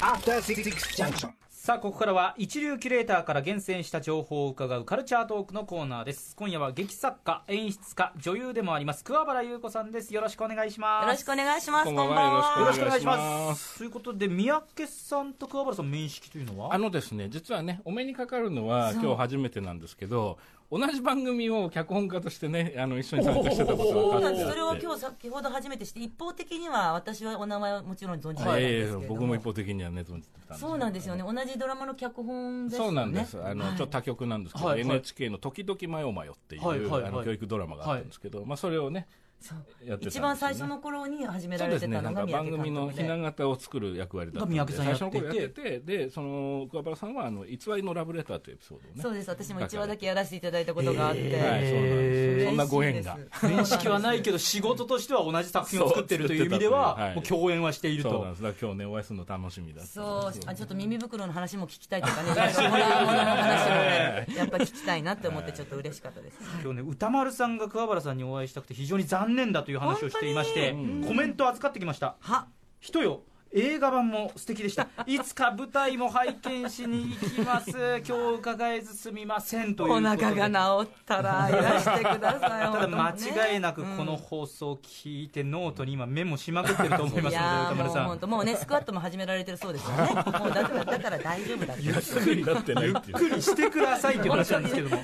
After Six Junction. さあここからは一流キュレーターから厳選した情報を伺うカルチャートークのコーナーです。今夜は劇作家演出家女優でもあります桑原優子さんです。よろしくお願いします。よろしくお願いします。こんばんは。よろしくお願いしお願いします。ということで三宅さんと桑原さん面識というのは？あのですね、実はね、お目にかかるのは今日初めてなんですけど、同じ番組を脚本家としてね、あの一緒に参加してたことそうなんです。が分かってそれを今日先ほど初めてして、一方的には私はお名前はもちろん存じてたんはい、でええすけれども。僕も一方的にはね、存じてたんですそうなんですよね。同じドラマの脚本ですよね。そうなんです。あの、はいちょっと他局なんですけど、NHK の時々マヨマヨっていう、あの教育ドラマがあったんですけど、まあそれをね、やってたんですよね一番最初の頃に始められてそうですね、なんかたのが宮城番組の。ひな形を作る役割だったんでが三宅さんやっていて最初の頃やってて、で、その、桑原さんは、あの、偽りのラブレターというエピソードをね。そうです。私も一話だけやらせていただいたことがあって。はい、そうなんです。そんなご縁が。面識はないけど仕事としては同じ作品を作ってるという意味ではそうもう共演はしているとそうなんです。だから今日ね、お会いするの楽しみだそうあちょっと耳袋の話も聞きたいとかね、いろいろもらうものの話もね、やっぱ聞きたいなって思って、ちょっと嬉しかったです。今日ね歌丸さんが桑原さんにお会いしたくて非常に残念だという話をしていましてコメント預かってきました。は？人よ映画版も素敵でしたいつか舞台も拝見しに行きます今日伺えずすみませんというおで腹が治ったらいらしてください。ただ間違いなくこの放送を聞いてノートに今メモしまくってると思いますので歌丸さん本当もうねスクワットも始められてるそうですよね。もうだからだから大丈夫だって。ゆっくりなってないっていう。ゆっくりしてくださいっていう話なんですけども。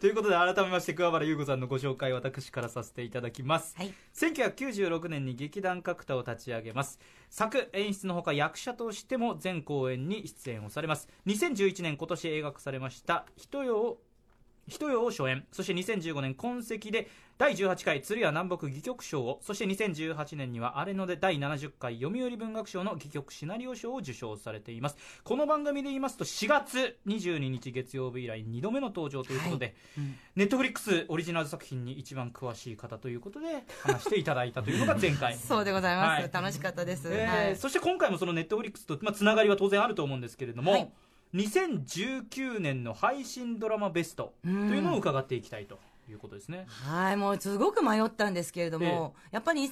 ということで改めまして桑原優子さんのご紹介私からさせていただきます、はい1996年に劇団角田を立ち上げます作演出のほか役者としても全公演に出演をされます。2011年今年映画化されました「人よを人よを初演。そして2015年今席で第18回鶴屋南北戯曲賞をそして2018年にはアレノで第70回読売文学賞の戯曲シナリオ賞を受賞されています。この番組で言いますと4月22日月曜日以来2度目の登場ということで、ネットフリックスオリジナル作品に一番詳しい方ということで話していただいたというのが前回。そうでございます。はい。楽しかったです。えーはい。そして今回もそのネットフリックスと、まあ、つながりは当然あると思うんですけれども、はい2019年の配信ドラマベストというのを伺っていきたいということですね。はい、もうすごく迷ったんですけれども、やっぱり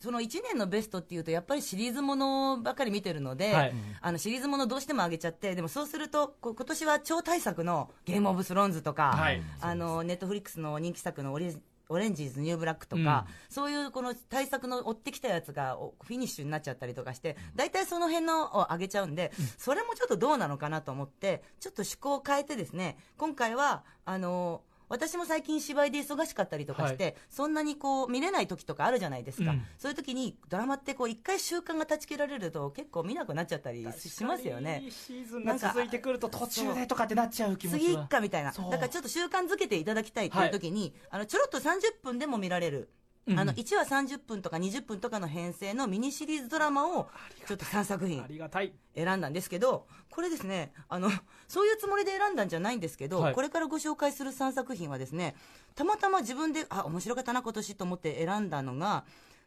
その1年のベストっていうと、やっぱりシリーズものばかり見てるので、はい。あのシリーズものどうしても上げちゃって、でもそうすると、今年は超大作のゲームオブスローンズとか、はい。あのネットフリックスの人気作のオレオレンジ・イズ・ニューブラックとか、そういうこの大作の追ってきたやつがおフィニッシュになっちゃったりとかして、大体その辺のを上げちゃうんで、それもちょっとどうなのかなと思って、ちょっと趣向を変えてですね、今回は、あの、私も最近芝居で忙しかったりとかして、そんなにこう見れない時とかあるじゃないですか、うん。そういう時にドラマってこう一回習慣が断ち切られると結構見なくなっちゃったりしますよね。シーズンが続いてくると途中でとかってなっちゃう気持ち次は一かみたいな。だからちょっと習慣づけていただきたいっていう時に、あのちょろっと30分でも見られる、うんあの1話30分とか20分とかの編成のミニシリーズドラマをちょっと3作品ありがたい。選んだんですけどこれですねあのそういうつもりで選んだんじゃないんですけど、はい。これからご紹介する3作品はですねたまたま自分であ面白かったな今年と思って選んだのが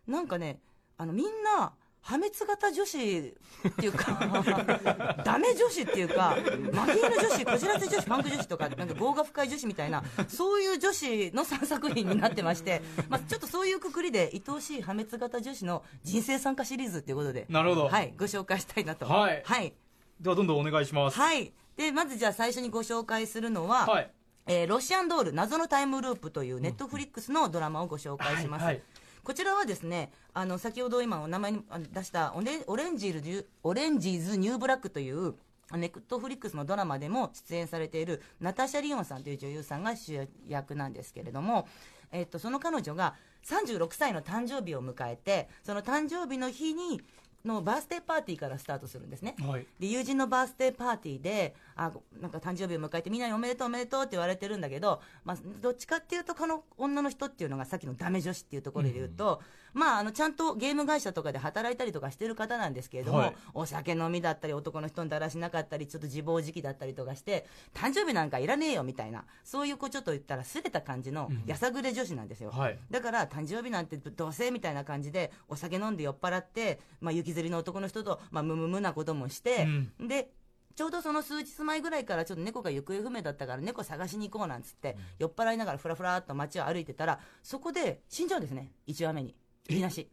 なんかねあのみんな破滅型女子っていうか ダメ女子っていうかマギーヌ女子こじらせ女子パンク女子とかなんか業が深い女子みたいなそういう女子の3作品になってまして、まあ、ちょっとそういうくくりで愛おしい破滅型女子の人生参加シリーズっていうことでなるほど。はい、ご紹介したいなと。はい。はい。ではどんどんお願いします。はい。で、まずじゃあ最初にご紹介するのは、はい。えーロシアンドール謎のタイムループというネットフリックスのドラマをご紹介します。はいはいこちらはですね、あの、先ほど今お名前に出したオレオレンジ・イズ、オレンジ・イズ・ニューブラックという、ネットフリックスのドラマでも出演されているナタシャ・リオンさんという女優さんが主役なんですけれども、えっと、その彼女が36歳の誕生日を迎えて、その誕生日の日に、のバースデーパーティーからスタートするんですね。はい。で友人のバースデーパーティーであなんか誕生日を迎えてみんなにおめでとうおめでとうって言われてるんだけど、まあ、どっちかっていうとこの女の人っていうのがさっきのダメ女子っていうところで言うと、まあ、あのちゃんとゲーム会社とかで働いたりとかしてる方なんですけれども、はい。お酒飲みだったり男の人にだらしなかったりちょっと自暴自棄だったりとかして誕生日なんかいらねえよみたいなそういうこうちょっと言ったらすれた感じのやさぐれ女子なんですよ、はい。だから誕生日なんてどうせみたいな感じでお酒飲んで酔っ払って、まあ、雪吊りの男の人と、まあ、ムムムなこともして、でちょうどその数日前ぐらいからちょっと猫が行方不明だったから猫探しに行こうなんつって、酔っ払いながらふらふらっと街を歩いてたらそこで死んじゃうんですね1話目に。なし。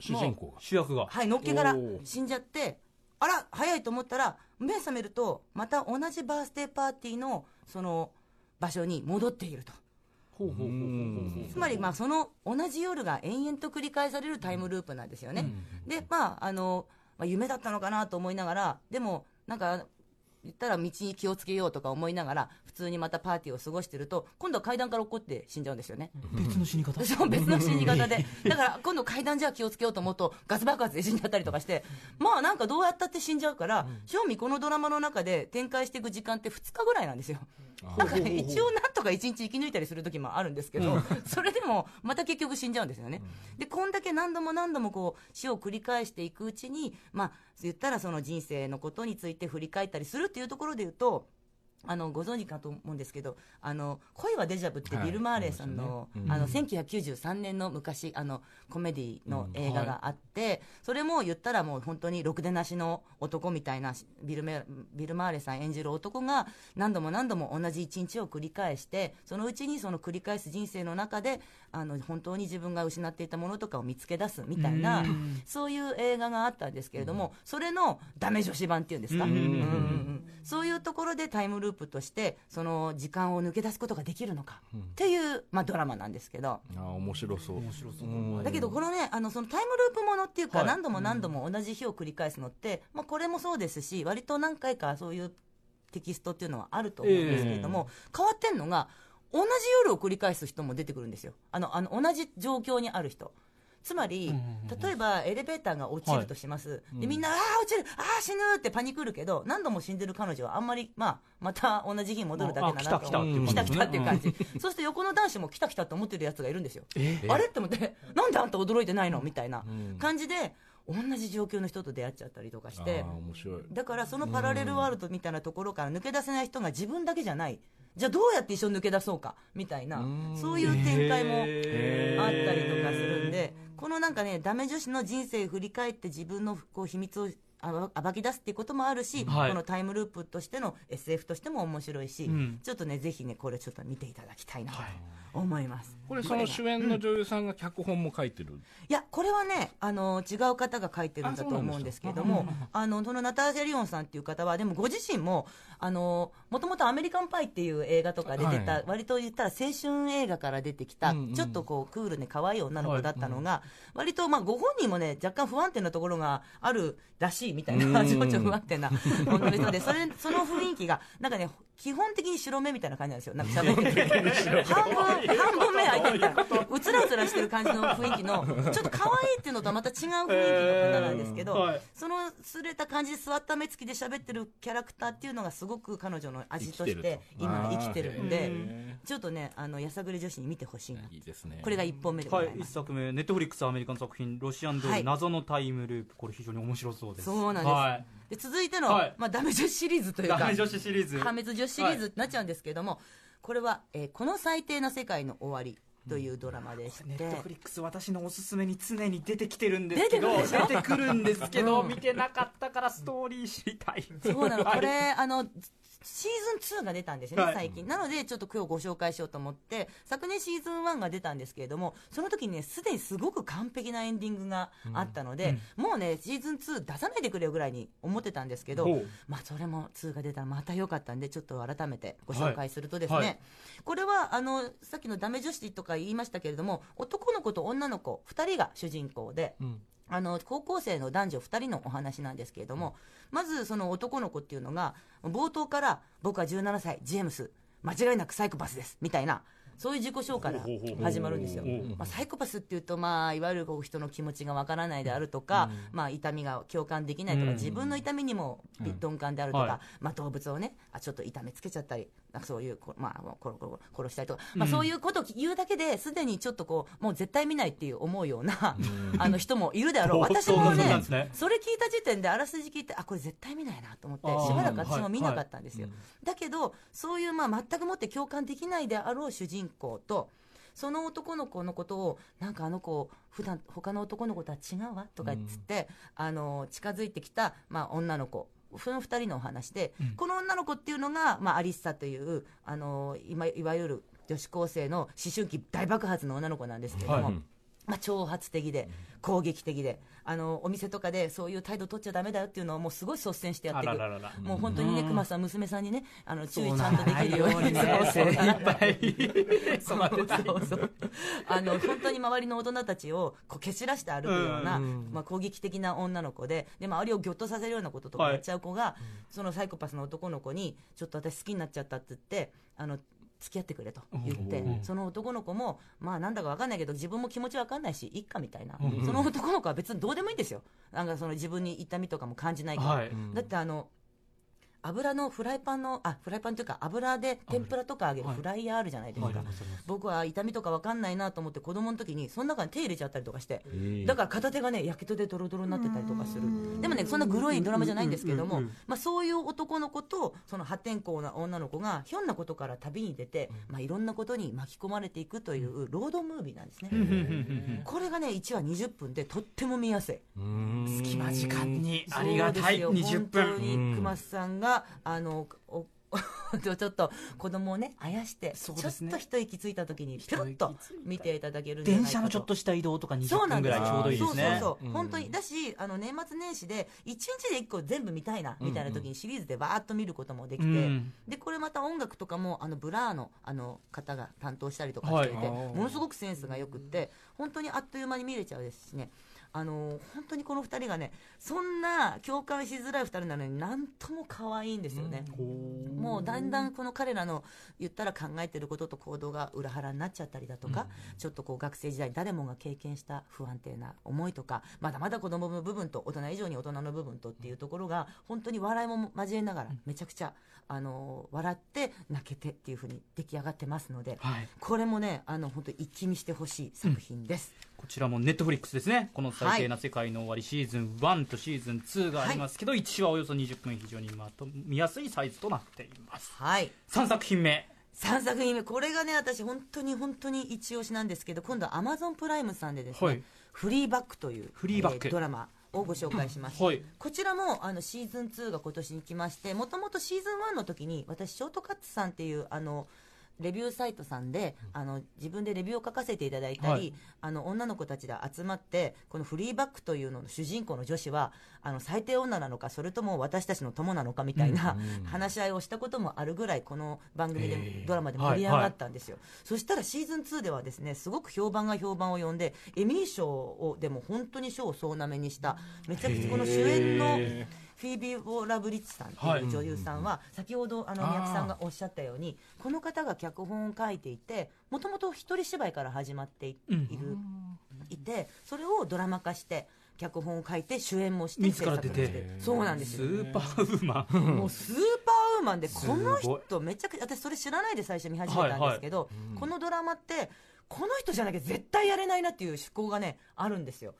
主人公が。主役が。はい、のっけから死んじゃって、あら、早いと思ったら、目覚めると、また同じバースデーパーティーの、その、場所に戻っていると。つまり、まあ、その同じ夜が延々と繰り返されるタイムループなんですよね。で、まあ、あの、まあ、夢だったのかなと思いながら、でも、なんか、言ったら道に気をつけようとか思いながら、普通にまたパーティーを過ごしてると、今度は階段から落っこって死んじゃうんですよね。別の死に方 そう、別の死に方で。だから、今度階段じゃ気をつけようと思うと、ガス爆発で死んじゃったりとかして、まあなんかどうやったって死んじゃうから、正味このドラマの中で展開していく時間って2日ぐらいなんですよ。なんかね、一応なんとか1日生き抜いたりする時もあるんですけど、それでもまた結局死んじゃうんですよね。で、こんだけ何度も何度もこう、死を繰り返していくうちに、まあ、言ったらその人生のことについて振り返ったりするっていうところで言うと、あのご存知かと思うんですけど「あの恋はデジャブ」ってはいビル・マーレーさんの,、そうですよね。うん。あの1993年の昔あのコメディの映画があって、それも言ったらもう本当にろくでなしの男みたいなビルメビル・マーレーさん演じる男が何度も何度も同じ一日を繰り返してそのうちにその繰り返す人生の中であの本当に自分が失っていたものとかを見つけ出すみたいなうん。そういう映画があったんですけれども、それのダメ女子版っていうんですか、うん。うんうんうん。そういうところでタイムループとしてその時間を抜け出すことができるのかっていう、まあ、ドラマなんですけど。あー面白そう。面白そう。だけどこのねあのそのタイムループものっていうか、はい。何度も何度も同じ日を繰り返すのって、まあ、これもそうですし割と何回かそういうテキストっていうのはあると思うんですけれども、変わってんのが同じ夜を繰り返す人も出てくるんですよ。あのあの同じ状況にある人つまり、例えばエレベーターが落ちるとします、でみんな、ああ、落ちる、ああ、死ぬってパニクるけど、何度も死んでる彼女はあんまり、まあ、また同じ日に戻るだけだなとあ来た来た来たっていう感じ、そうすると横の男子も来た来たと思ってるやつがいるんですよ。えあれ？って思って、なんであんた驚いてないの？みたいな感じで、同じ状況の人と出会っちゃったりとかして。だからそのパラレルワールドみたいなところから抜け出せない人が自分だけじゃない、じゃあどうやって一緒に抜け出そうか？みたいな、そういう展開もあったりとかするんで、このなんかね、ダメ女子の人生振り返って自分のこう秘密を暴暴き出すっていうこともあるし、はい。このタイムループとしての SF としても面白いし、うん。ちょっとね、ぜひね、これちょっと見ていただきたいなと思います。これ、その主演の女優さんが脚本も書いてる？いや、これはね、あの、違う方が書いてるんだと思うんですけれども、あの、そのナターシャ・リオンさんっていう方は、でもご自身も、あの、もともとアメリカンパイっていう映画とか出てた、はい。割と言ったら青春映画から出てきた、うんうん。ちょっとこう、クールで可愛い女の子だったのが、割と、まあ、ご本人もね、若干不安定なところがあるらしいみたいな、うん情緒不安定な女の人で、それ、その雰囲気が、なんかね、基本的に白目みたいな感じなんですよ。なんか喋ってて。半分、半分目開いてみたいな。うつらうつらしてる感じの雰囲気の、ちょっと可愛いっていうのとはまた違う雰囲気の方なんですけど、えーはいそのすれた感じで座った目つきで喋ってるキャラクターっていうのがすごく彼女の味として今生きてるんで、ちょっとね、あの、やさぐれ女子に見てほしいな。いいですね。これが1本目でごはい一ざいます。作目ネットフリックスアメリカの作品「ロシアンドール、はい謎のタイムループ」これ非常に面白そうですそうなんです。はい。で続いての、はい。まあ、ダメ女子シリーズというか、ダメ女子シリーズ。破滅女子シリーズってなっちゃうんですけれども、これは、えーこの最低な世界の終わりというドラマでして、ネットフリックス私のおすすめに常に出てきてるんですけど出てくるんですけど、うん。見てなかったからストーリー知りたいそうなの、はい。これ、あの、シーズン2が出たんですよね、はい。最近。なので、ちょっと今日ご紹介しようと思って、昨年シーズン1が出たんですけれども、その時にね、すでにすごく完璧なエンディングがあったので、もうね、シーズン2出さないでくれよぐらいに思ってたんですけどまあ、それも2が出たらまた良かったんで、ちょっと改めてご紹介するとですね、はい。はいこれは、あの、さっきのダメ女子とか言いましたけれども、男の子と女の子2人が主人公で、うんあの高校生の男女2人のお話なんですけれども、まずその男の子っていうのが冒頭から僕は17歳ジェームス間違いなくサイコパスですみたいなそういう自己紹介から始まるんですよ、まあ、サイコパスっていうと、まあ、いわゆるこう人の気持ちがわからないであるとか、まあ、痛みが共感できないとか、うん。自分の痛みにも鈍感であるとか、はい。まあ、動物をねあちょっと痛めつけちゃったりなんかそういうこ、まあ、ここ殺したりとか、まあ、そういうことを言うだけですでにちょっとこうもう絶対見ないっていう思うような、あの人もいるであろう。私もねそれ聞いた時点であらすじ聞いてあこれ絶対見ないなと思ってしばらく私も見なかったんですよ、はいだけどそういうまあ全くもって共感できないであろう主人公とその男の子のことをなんかあの子普段他の男の子とは違うわとか言って、あの近づいてきた、まあ、女の子その2人のお話で、この女の子っていうのが、まあ、アリッサというあのいわいわゆる女子高生の思春期大爆発の女の子なんですけれども、はいまあ、挑発的で攻撃的であのお店とかでそういう態度取っちゃだめだよっていうのをもうすごい率先してやっていく。あらららら。もう本当にね熊さん娘さんにねあの注意ちゃんとできるようにね。そう精そう一杯そうそうそう。あの本当に周りの大人たちをこう蹴散らして歩くような、まあ、攻撃的な女の子でで周りをぎょっとさせるようなこととかはいやっちゃう子が、そのサイコパスの男の子にちょっと私好きになっちゃったって言ってあの付き合ってくれと言ってうん。その男の子もまあなんだか分かんないけど自分も気持ち分かんないしいっかみたいな、その男の子は別にどうでもいいんですよ。なんかその自分に痛みとかも感じないから、はい。だってあの油のフライパンのあフライパンというか油で天ぷらとか揚げるはい。フライヤーあるじゃないですか、僕は痛みとか分かんないなと思って子供の時にその中に手入れちゃったりとかしてだから片手がねやけどでドロドロになってたりとかする。でもねそんなグロいドラマじゃないんですけれども、まあ、そういう男の子とその破天荒な女の子がひょんなことから旅に出て、まあ、いろんなことに巻き込まれていくというロードムービーなんですね。これがね1話20分でとっても見やすい。隙間時間に。ありがたい。そうですよ。20分。本当に熊さんがあのお ちょっと子供をねあやして、ちょっと一息ついた時にピロッと見ていただける電車のちょっとした移動とか20そうなんです分ぐらいちょうどいいですね。そうそうそう、うん。本当にだしあの年末年始で1日で1個全部見たいなみたいな時にシリーズでバーッと見ることもできて、うん。でこれまた音楽とかもあのブラーのあの方が担当したりとかしていて、はい。ものすごくセンスがよくって本当にあっという間に見れちゃうですしねあの本当にこの2人がねそんな共感しづらい2人なのになんとも可愛いんですよね。もうだんだんこの彼らの言ったら考えてることと行動が裏腹になっちゃったりだとか、ちょっとこう学生時代誰もが経験した不安定な思いとかまだまだ子供の部分と大人以上に大人の部分とっていうところが本当に笑いも交えながらめちゃくちゃあの笑って泣けてっていう風に出来上がってますので、はい。これもねあの本当一気見してほしい作品です。こちらもネットフリックスですね。この最低な世界の終わりシーズン1とシーズン2がありますけど、1話およそ20分非常にまと見やすいサイズとなっています。はい。3作品目。3作品目。これがね私本当に本当に一押しなんですけど今度はアマゾンプライムさんでですね、はい。フリーバックというフリーバック。えドラマをご紹介します、はい。こちらもあのシーズン2が今年に来ましてもともとシーズン1の時に私ショートカットさんっていうあのレビューサイトさんであの自分でレビューを書かせていただいたり、はい。あの女の子たちで集まってこのフリーバックというのの主人公の女子はあの最低女なのかそれとも私たちの友なのかみたいな、話し合いをしたこともあるぐらいこの番組へでードラマで盛り上がったんですよ、そしたらシーズン2ではですねすごく評判が評判を呼んでエミー賞をでも本当に賞を総なめにしためちゃくちゃこの主演のへフィービー・ウォーラブリッチさんとはいいう女優さん。は、先ほどあの宮城さんがおっしゃったようにこの方が脚本を書いていてもともと一人芝居から始まってい,、うん。るいてそれをドラマ化して脚本を書いて主演もして自ら出て制作もして。そうなんですスよーパーウーマン。もうスーパーウーマンで、この人、めちゃくちゃ、私、それ知らないで最初見始めたんですけど、このドラマって、この人じゃなきゃ絶対やれないなっていう趣向がね、あるんですよ。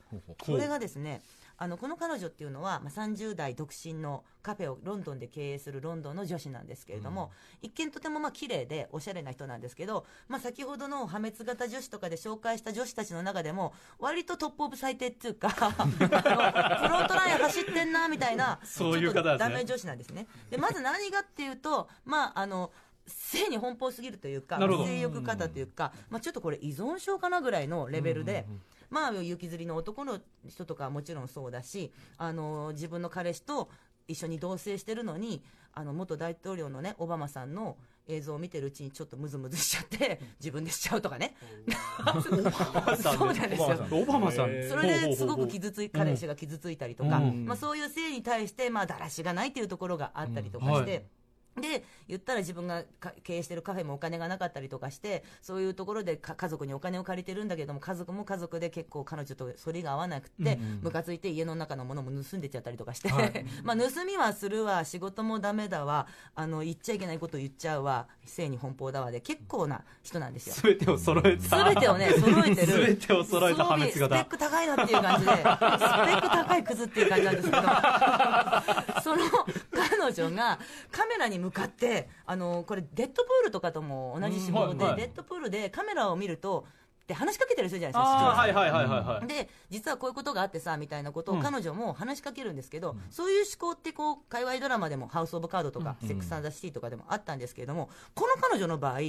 これがですね、あのこの彼女っていうのは、まあ、30代独身のカフェをロンドンで経営するロンドンの女子なんですけれども、一見とてもまあ綺麗でおしゃれな人なんですけど、まあ、先ほどの破滅型女子とかで紹介した女子たちの中でも割とトップオブ最低っていうか あのフロントライン走ってんなみたいなそういう方ですね。ちょっとダメ女子なんですね。でまず何がっていうと まああの性に奔放すぎるというか性欲型というか、まあ、ちょっとこれ依存症かなぐらいのレベルで、まあ、行きずりの男の人とかはもちろんそうだしあの自分の彼氏と一緒に同棲してるのにあの元大統領の、ね、オバマさんの映像を見てるうちにちょっとムズムズしちゃって自分でしちゃうとかね。そうなんですよ。オバマさん。それですごく傷つい彼氏が傷ついたりとか、うん。まあ、そういう性に対して、まあ、だらしがないというところがあったりとかして。はいで言ったら自分がか経営してるカフェもお金がなかったりとかしてそういうところでか家族にお金を借りてるんだけども家族も家族で結構彼女と反りが合わなくて、ムカついて家の中のものも盗んでっちゃったりとかして、まあ盗みはするわ仕事もダメだわあの言っちゃいけないこと言っちゃうわ性に奔放だわで結構な人なんですよ。すべてを揃えた。すべてをね、揃えてる。すべてを揃えた破滅すごいスペッ型ク高いなっていう感じで、スペック高いクズっていう感じなんですけど、その彼女がカメラに向かって、あの、これデッドプールとかとも同じ仕事で、デッドプールでカメラを見ると、で話しかけたりするじゃないですか、ああ視聴者はいはいはいはいはい。で実はこういうことがあってさみたいなことうん。を彼女も話しかけるんですけど、そういう思考ってこう界隈ドラマでも「ハウス・オブ・カード」とか「セックス・アンダー・シティ」とかでもあったんですけれどもこの彼女の場合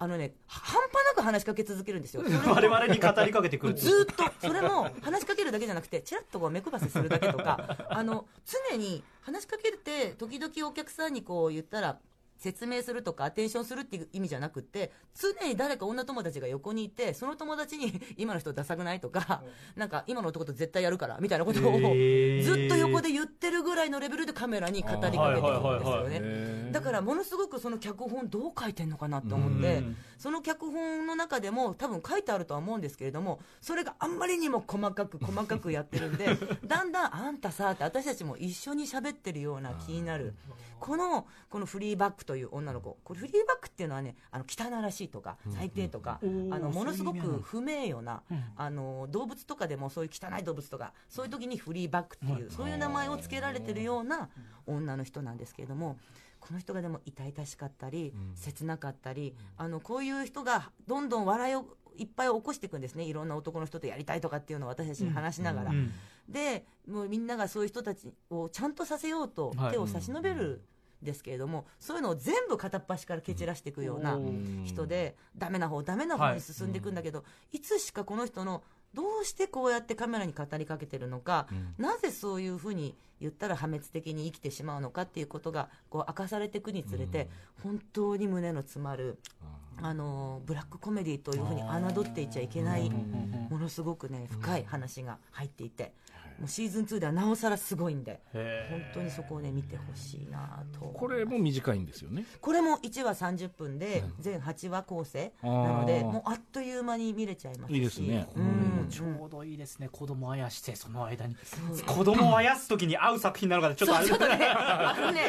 あのね半端なく話しかけ続けるんですよ。我々に語りかけてくるずーっとそれも話しかけるだけじゃなくてちらっとこう目配せするだけとかあの常に話しかけて時々お客さんにこう言ったら説明するとかアテンションするっていう意味じゃなくて常に誰か女友達が横にいてその友達に 今の人ダサくないとかなんか今の男と絶対やるからみたいなことをずっと横で言ってらいのレベルでカメラに語りかけてるんですよね。だからものすごくその脚本どう書いてんのかなと思ってうん。その脚本の中でも多分書いてあるとは思うんですけれどもそれがあんまりにも細かく細かくやってるんで だんだんあんたさって私たちも一緒に喋ってるような気になるこのこのフリーバックという女の子。これフリーバックっていうのはねあの汚らしいとか最低とか、あのものすごく不名誉な、あの動物とかでもそういう汚い動物とかそういう時にフリーバックっていう、そういう名前を付けられてるような女の人なんですけれどもこの人がでも痛々しかったり、切なかったりあのこういう人がどんどん笑いをいっぱい起こしていくんですね。いろんな男の人とやりたいとかっていうのを私たちに話しながら、うんでもうみんながそういう人たちをちゃんとさせようとはい。手を差し伸べるんですけれども、そういうのを全部片っ端から蹴散らしていくようなうん。人で、ダメな方ダメな方に進んでいくんだけど、いつしかこの人のどうしてこうやってカメラに語りかけてるのか、なぜそういうふうに言ったら破滅的に生きてしまうのかっていうことがこう明かされていくにつれて、本当に胸の詰まる。あのブラックコメディというふうに侮っていちゃいけないものすごくね深い話が入っていてもうシーズン2ではなおさらすごいんで本当にそこをね見てほしいなとこれも短いんですよね。これも1話30分で全8話構成なのでもうあっという間に見れちゃいますし。いいですね。うん。ちょうどいいですね。子供あやしてその間に。子供をあやす時に合う作品なのかちょっとあれちょっとね、あのね、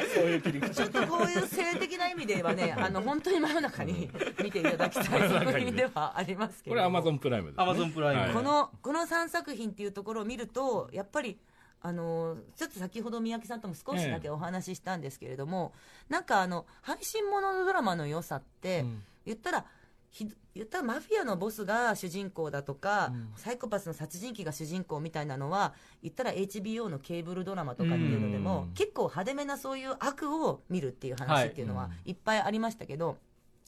ちょっとこういう性的な意味で言えばね、あの本当に真夜中に見ていただきたい作品ではありますけれど。もこれアマゾンプライムです、ね、アマゾンプライム。はい。このこの3作品っていうところを見るとやっぱりあのちょっと先ほど三宅さんとも少しだけお話ししたんですけれども、なんかあの配信もののドラマの良さって、うん。言ったらひ言ったらマフィアのボスが主人公だとか、サイコパスの殺人鬼が主人公みたいなのは言ったら HBO のケーブルドラマとかっていうのでも、うん。結構派手めなそういう悪を見るっていう話っていうのははい。いっぱいありましたけど、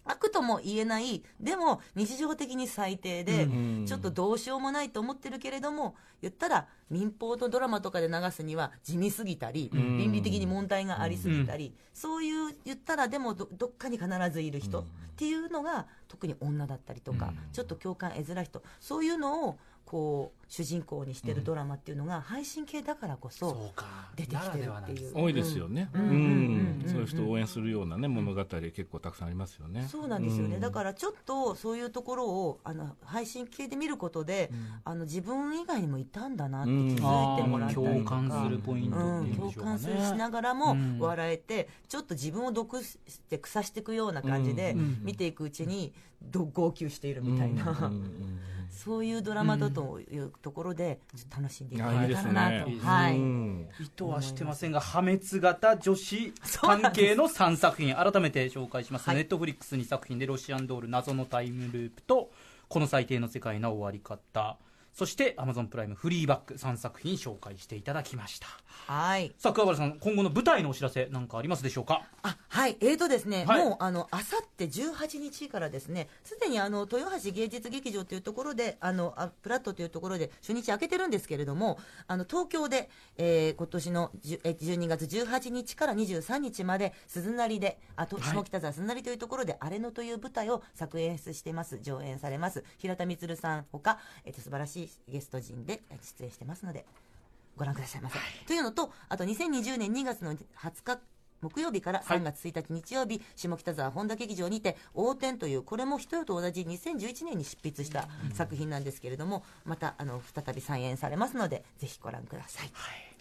悪とも言えないでも日常的に最低で、うんちょっとどうしようもないと思ってるけれども言ったら民放のドラマとかで流すには地味すぎたり、ん。倫理的に問題がありすぎたり、そういう言ったらでもどどっかに必ずいる人っていうのが特に女だったりとか、うん。ちょっと共感得づらい人そういうのをこう主人公にしてるドラマっていうのが配信系だからこそそうか。出てきてるっていう。多いですよね、うんうんうんうんそういう人を応援するような、ね、物語結構たくさんありますよね。そうなんですよね、うん。だからちょっとそういうところをあの配信系で見ることで、あの自分以外にもいたんだなって気づいてもらったりとか、共感するポイントうんっていうん共でしょうかね。感するしながらもうん。笑えて、ちょっと自分を毒して腐していくような感じでうん。見ていくうちにど号泣しているみたいな、うん。うん。うんそういうドラマだというところで楽しんでいただけたらなね。と。はい。うん。意図はしてませんが破滅型女子関係の3作品改めて紹介します、はい。ネットフリックス2作品で「ロシアンドール謎のタイムループ」と「この最低の世界の終わり方」そしてアマゾンプライムフリーバック3作品紹介していただきました。はい。さあ桑原さん今後の舞台のお知らせなんかありますでしょうか？あはい、えーとですね、はい。もうあのあさって18日からですね、すでにあの豊橋芸術劇場というところで、あのあプラットというところで初日開けてるんですけれども、あの東京で、えー今年のじゅえ12月18日から23日まで鈴なりで、あと下北沢鈴なりというところで、あれのという舞台を作演出しています、上演されます。平田充さんほか、えっと素晴らしいゲスト陣でえ出演してますので、ご覧くださいませ。というのと、あと2020年2月の20日木曜日から3月1日日曜日、下北沢本田劇場にて「横転」というこれも一人と同じ2011年に執筆した作品なんですけれどもまたあの再び再演されますのでぜひご覧ください。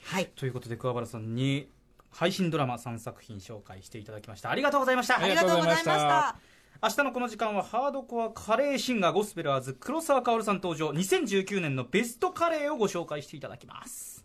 はい、ということで桑原さんに配信ドラマ3作品紹介していただきましたありがとうございましたありがとうございました。明日のこの時間はハードコアカレーシンガーゴスペラーズ黒沢薫さん登場。2019年のベストカレーをご紹介していただきます。